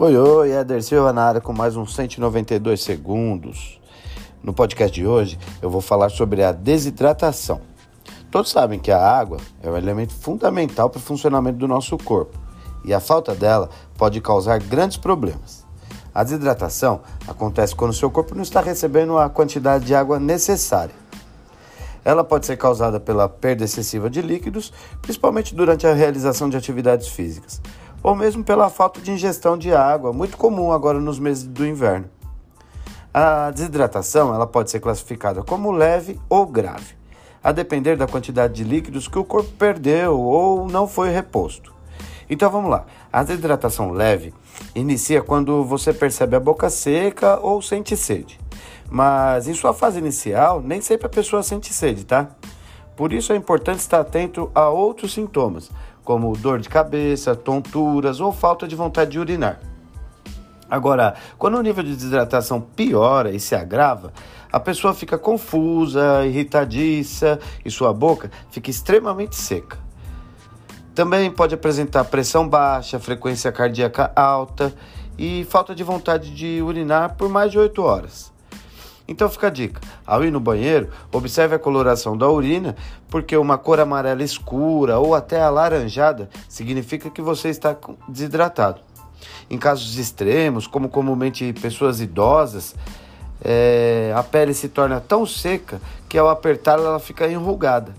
Oi, oi, Éder Silva na área com mais uns 192 segundos. No podcast de hoje eu vou falar sobre a desidratação. Todos sabem que a água é um elemento fundamental para o funcionamento do nosso corpo e a falta dela pode causar grandes problemas. A desidratação acontece quando o seu corpo não está recebendo a quantidade de água necessária. Ela pode ser causada pela perda excessiva de líquidos, principalmente durante a realização de atividades físicas ou mesmo pela falta de ingestão de água, muito comum agora nos meses do inverno. A desidratação ela pode ser classificada como leve ou grave, a depender da quantidade de líquidos que o corpo perdeu ou não foi reposto. Então vamos lá. A desidratação leve inicia quando você percebe a boca seca ou sente sede. Mas em sua fase inicial, nem sempre a pessoa sente sede, tá? Por isso é importante estar atento a outros sintomas, como dor de cabeça, tonturas ou falta de vontade de urinar. Agora, quando o nível de desidratação piora e se agrava, a pessoa fica confusa, irritadiça e sua boca fica extremamente seca. Também pode apresentar pressão baixa, frequência cardíaca alta e falta de vontade de urinar por mais de 8 horas. Então fica a dica: ao ir no banheiro, observe a coloração da urina, porque uma cor amarela escura ou até alaranjada significa que você está desidratado. Em casos extremos, como comumente pessoas idosas, é, a pele se torna tão seca que ao apertá-la ela fica enrugada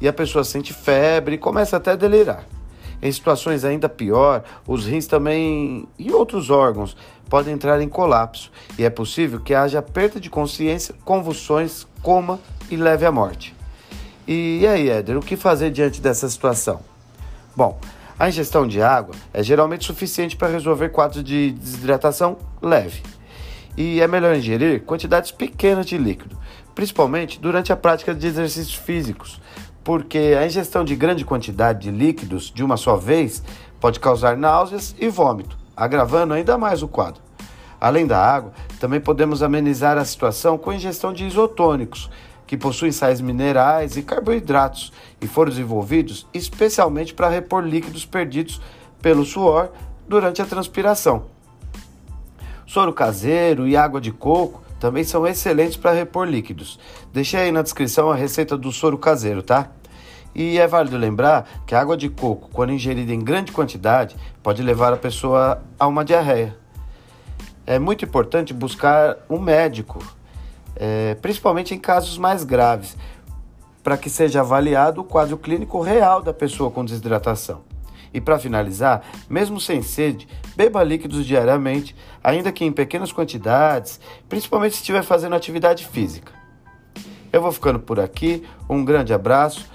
e a pessoa sente febre e começa até a delirar. Em situações ainda pior, os rins também e outros órgãos podem entrar em colapso e é possível que haja perda de consciência, convulsões, coma e leve à morte. E, aí, Éder, o que fazer diante dessa situação? Bom, a ingestão de água é geralmente suficiente para resolver quadros de desidratação leve. E é melhor ingerir quantidades pequenas de líquido, principalmente durante a prática de exercícios físicos, porque a ingestão de grande quantidade de líquidos de uma só vez pode causar náuseas e vômito, agravando ainda mais o quadro. Além da água, também podemos amenizar a situação com a ingestão de isotônicos, que possuem sais minerais e carboidratos e foram desenvolvidos especialmente para repor líquidos perdidos pelo suor durante a transpiração. Soro caseiro e água de coco também são excelentes para repor líquidos. Deixei aí na descrição a receita do soro caseiro, tá? E é válido lembrar que a água de coco, quando ingerida em grande quantidade, pode levar a pessoa a uma diarreia. É muito importante buscar um médico, é, principalmente em casos mais graves, para que seja avaliado o quadro clínico real da pessoa com desidratação. E para finalizar, mesmo sem sede, beba líquidos diariamente, ainda que em pequenas quantidades, principalmente se estiver fazendo atividade física. Eu vou ficando por aqui, um grande abraço,